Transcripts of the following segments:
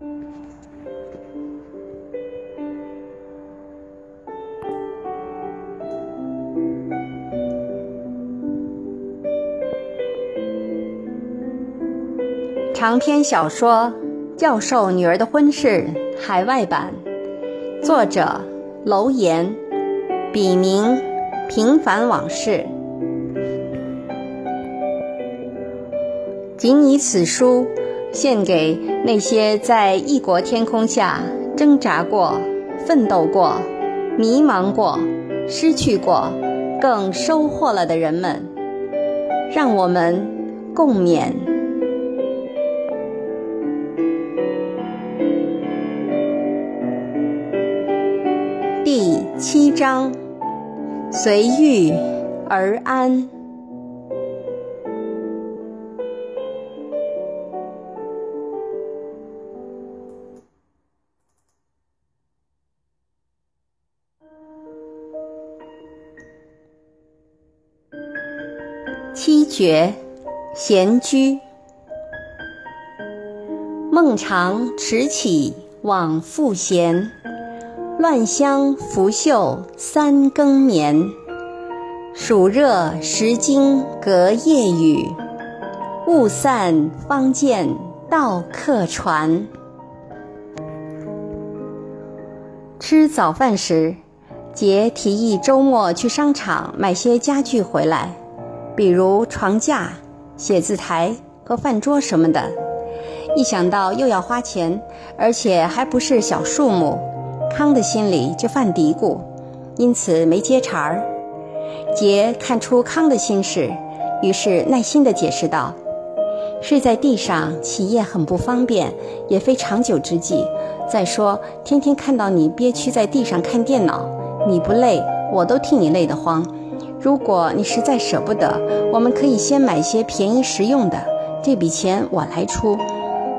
长篇小说《教授女儿的婚事》海外版，作者楼岩，笔名平凡往事。仅以此书献给那些在异国天空下挣扎过、奋斗过、迷茫过、失去过，更收获了的人们，让我们共勉。第七章，随遇而安。七绝，闲居。孟尝迟起，往复闲。乱香拂袖三更眠，暑热时惊隔夜雨，雾散方见到客船。吃早饭时，杰提议周末去商场买些家具回来，比如床架、写字台和饭桌什么的。一想到又要花钱，而且还不是小数目。康的心里就犯嘀咕，因此没接茬儿。杰看出康的心事，于是耐心地解释道：“睡在地上起夜很不方便，也非长久之计。再说，天天看到你憋屈在地上看电脑，你不累，我都替你累得慌。如果你实在舍不得，我们可以先买些便宜实用的，这笔钱我来出。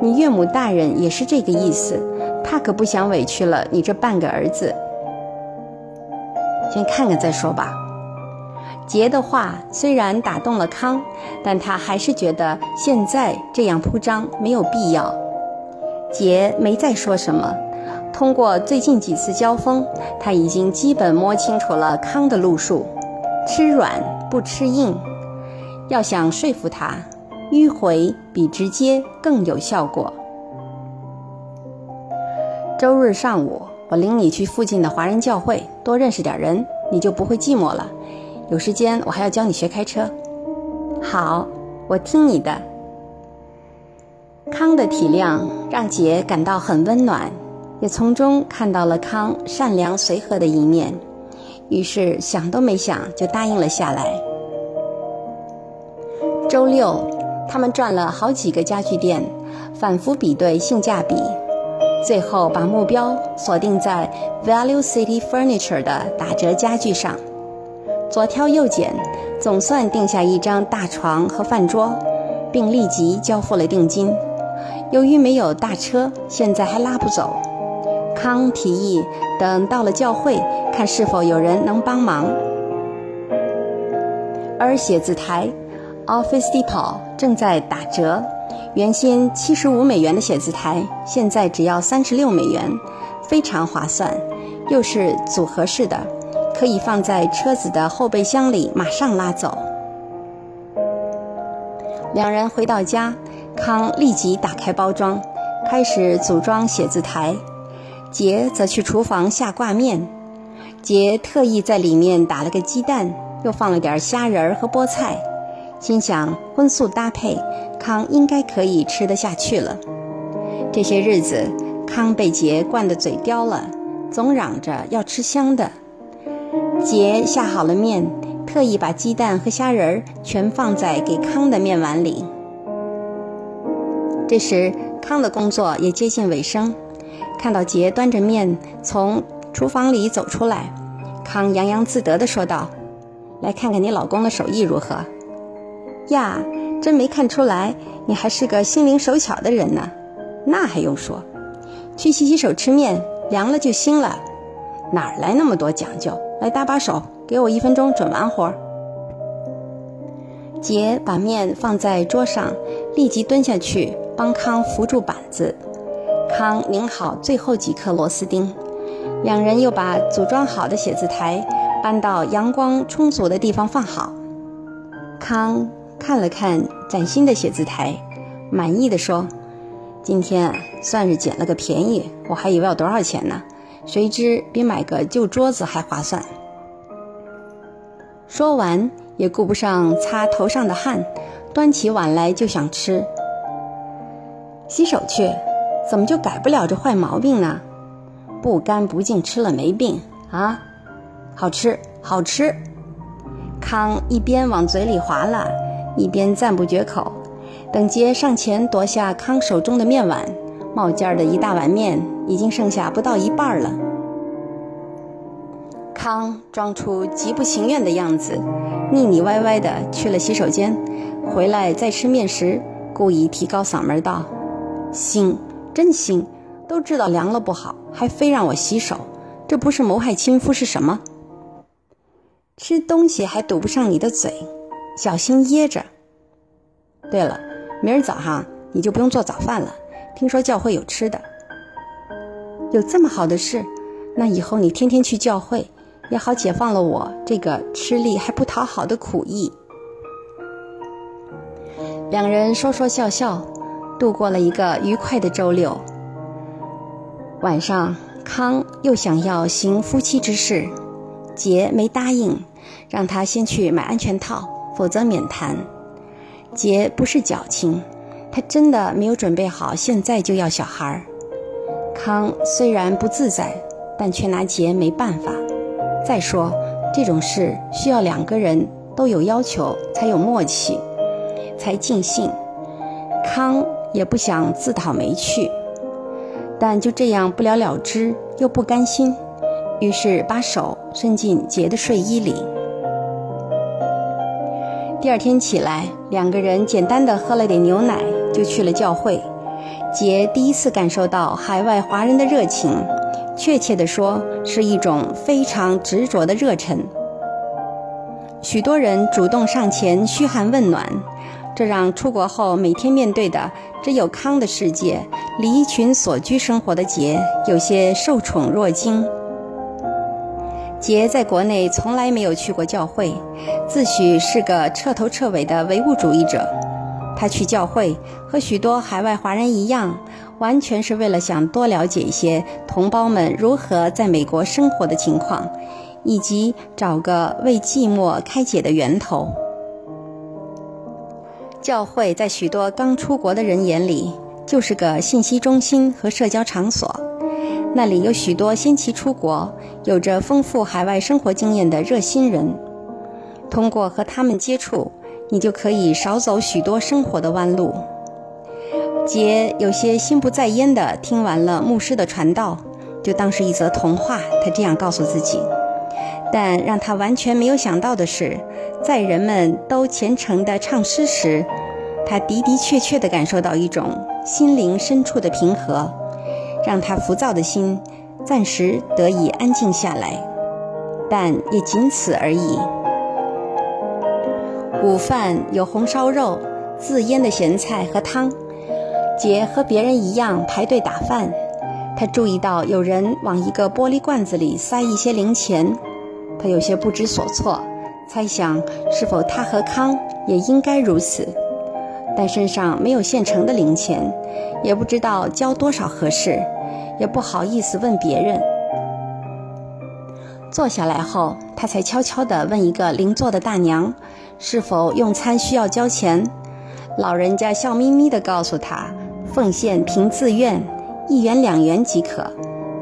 你岳母大人也是这个意思。”他可不想委屈了你这半个儿子，先看看再说吧。杰的话虽然打动了康，但他还是觉得现在这样铺张没有必要。杰没再说什么。通过最近几次交锋，他已经基本摸清楚了康的路数：吃软不吃硬。要想说服他，迂回比直接更有效果。周日上午，我领你去附近的华人教会，多认识点人，你就不会寂寞了。有时间，我还要教你学开车。好，我听你的。康的体谅让杰感到很温暖，也从中看到了康善良随和的一面，于是想都没想就答应了下来。周六，他们转了好几个家具店，反复比对性价比。最后把目标锁定在 Value City Furniture 的打折家具上，左挑右拣，总算定下一张大床和饭桌，并立即交付了定金。由于没有大车，现在还拉不走，康提议等到了教会看是否有人能帮忙。而写字台 Office Depot 正在打折。原先七十五美元的写字台，现在只要三十六美元，非常划算，又是组合式的，可以放在车子的后备箱里，马上拉走。两人回到家，康立即打开包装，开始组装写字台，杰则去厨房下挂面。杰特意在里面打了个鸡蛋，又放了点虾仁儿和菠菜。心想荤素搭配，康应该可以吃得下去了。这些日子，康被杰惯得嘴刁了，总嚷着要吃香的。杰下好了面，特意把鸡蛋和虾仁儿全放在给康的面碗里。这时，康的工作也接近尾声，看到杰端着面从厨房里走出来，康洋洋自得地说道：“来看看你老公的手艺如何。”呀，真没看出来，你还是个心灵手巧的人呢。那还用说，去洗洗手吃面，凉了就腥了。哪来那么多讲究？来搭把手，给我一分钟准完活。杰把面放在桌上，立即蹲下去帮康扶住板子。康拧好最后几颗螺丝钉，两人又把组装好的写字台搬到阳光充足的地方放好。康看了看崭新的写字台，满意的说：“今天算是捡了个便宜，我还以为要多少钱呢，谁知比买个旧桌子还划算。”说完，也顾不上擦头上的汗，端起碗来就想吃。洗手去，怎么就改不了这坏毛病呢？不干不净吃了没病啊？好吃，好吃。康一边往嘴里划拉，一边赞不绝口。等杰上前夺下康手中的面碗，冒尖儿的一大碗面已经剩下不到一半了。康装出极不情愿的样子，腻腻歪歪的去了洗手间，回来再吃面时，故意提高嗓门道：“腥，真心！都知道凉了不好，还非让我洗手，这不是谋害亲夫是什么？吃东西还堵不上你的嘴，小心噎着。对了，明儿早上你就不用做早饭了，听说教会有吃的。有这么好的事，那以后你天天去教会。”也好解放了我这个吃力还不讨好的苦役。两人说说笑笑，度过了一个愉快的周六。晚上，康又想要行夫妻之事，杰没答应，让他先去买安全套，否则免谈。杰不是矫情，他真的没有准备好现在就要小孩。康虽然不自在，但却拿杰没办法。再说，这种事需要两个人都有要求，才有默契，才尽兴。康也不想自讨没趣，但就这样不了了之，又不甘心，于是把手伸进杰的睡衣里。第二天起来，两个人简单的喝了点牛奶，就去了教会。杰第一次感受到海外华人的热情。确切的说，是一种非常执着的热忱。许多人主动上前嘘寒问暖，这让出国后每天面对的只有康的世界、离群所居生活的杰有些受宠若惊。杰在国内从来没有去过教会，自诩是个彻头彻尾的唯物主义者。他去教会和许多海外华人一样，完全是为了想多了解一些同胞们如何在美国生活的情况，以及找个为寂寞开解的源头。教会在许多刚出国的人眼里就是个信息中心和社交场所，那里有许多先期出国、有着丰富海外生活经验的热心人，通过和他们接触。你就可以少走许多生活的弯路。杰有些心不在焉地听完了牧师的传道，就当是一则童话。他这样告诉自己。但让他完全没有想到的是，在人们都虔诚地唱诗时，他的的确确地感受到一种心灵深处的平和，让他浮躁的心暂时得以安静下来，但也仅此而已。午饭有红烧肉、自腌的咸菜和汤。杰和别人一样排队打饭。他注意到有人往一个玻璃罐子里塞一些零钱，他有些不知所措，猜想是否他和康也应该如此。但身上没有现成的零钱，也不知道交多少合适，也不好意思问别人。坐下来后，他才悄悄地问一个邻座的大娘。是否用餐需要交钱？老人家笑眯眯地告诉他：“奉献凭自愿，一元两元即可。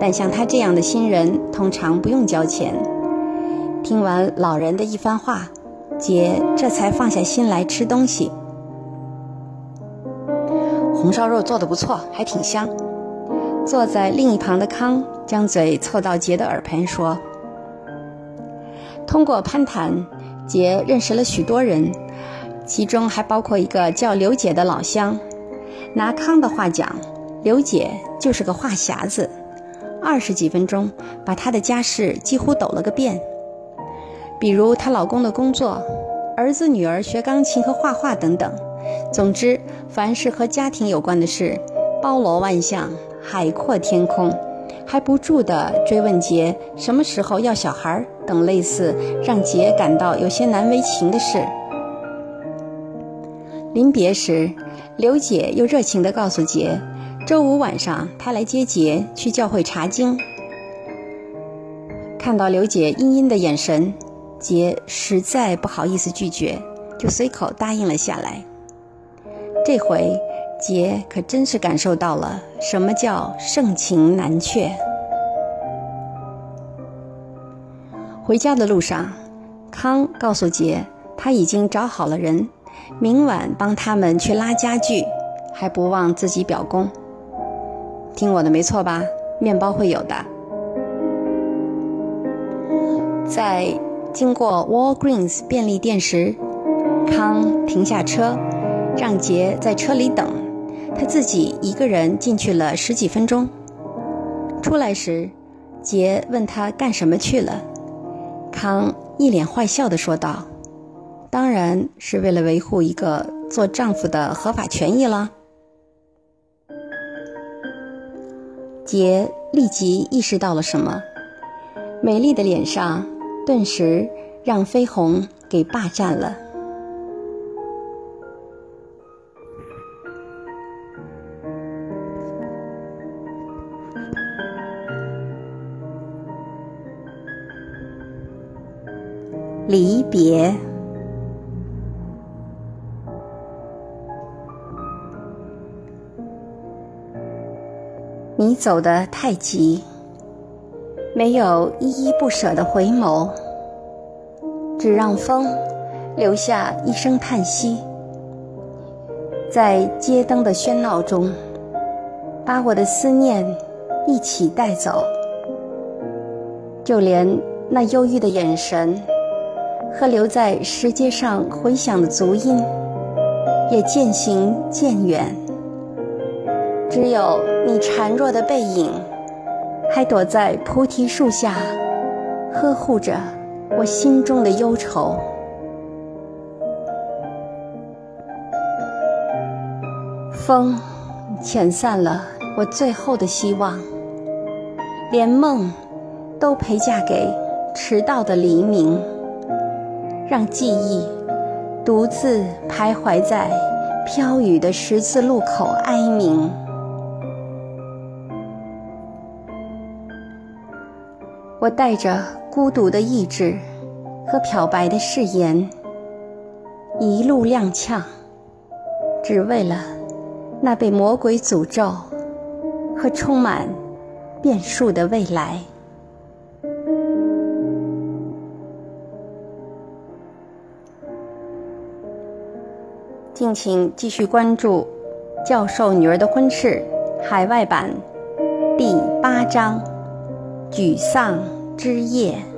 但像他这样的新人，通常不用交钱。”听完老人的一番话，杰这才放下心来吃东西。红烧肉做得不错，还挺香。坐在另一旁的康将嘴凑到杰的耳旁说：“通过攀谈。”杰认识了许多人，其中还包括一个叫刘姐的老乡。拿康的话讲，刘姐就是个话匣子，二十几分钟把她的家事几乎抖了个遍。比如她老公的工作、儿子女儿学钢琴和画画等等。总之，凡是和家庭有关的事，包罗万象，海阔天空，还不住地追问杰什么时候要小孩等类似让杰感到有些难为情的事。临别时，刘姐又热情地告诉杰，周五晚上她来接杰去教会查经。看到刘姐阴阴的眼神，杰实在不好意思拒绝，就随口答应了下来。这回，杰可真是感受到了什么叫盛情难却。回家的路上，康告诉杰，他已经找好了人。明晚帮他们去拉家具，还不忘自己表功。听我的没错吧？面包会有的。在经过 Walgreens 便利店时，康停下车，让杰在车里等，他自己一个人进去了十几分钟。出来时，杰问他干什么去了，康一脸坏笑地说道。当然是为了维护一个做丈夫的合法权益了。杰立即意识到了什么，美丽的脸上顿时让绯红给霸占了。离别。你走得太急，没有依依不舍的回眸，只让风留下一声叹息，在街灯的喧闹中，把我的思念一起带走，就连那忧郁的眼神和留在石阶上回响的足音，也渐行渐远。只有你孱弱的背影，还躲在菩提树下，呵护着我心中的忧愁。风遣散了我最后的希望，连梦都陪嫁给迟到的黎明，让记忆独自徘徊在飘雨的十字路口哀鸣。我带着孤独的意志和漂白的誓言，一路踉跄，只为了那被魔鬼诅咒和充满变数的未来。敬请继续关注《教授女儿的婚事》海外版第八章。沮丧之夜。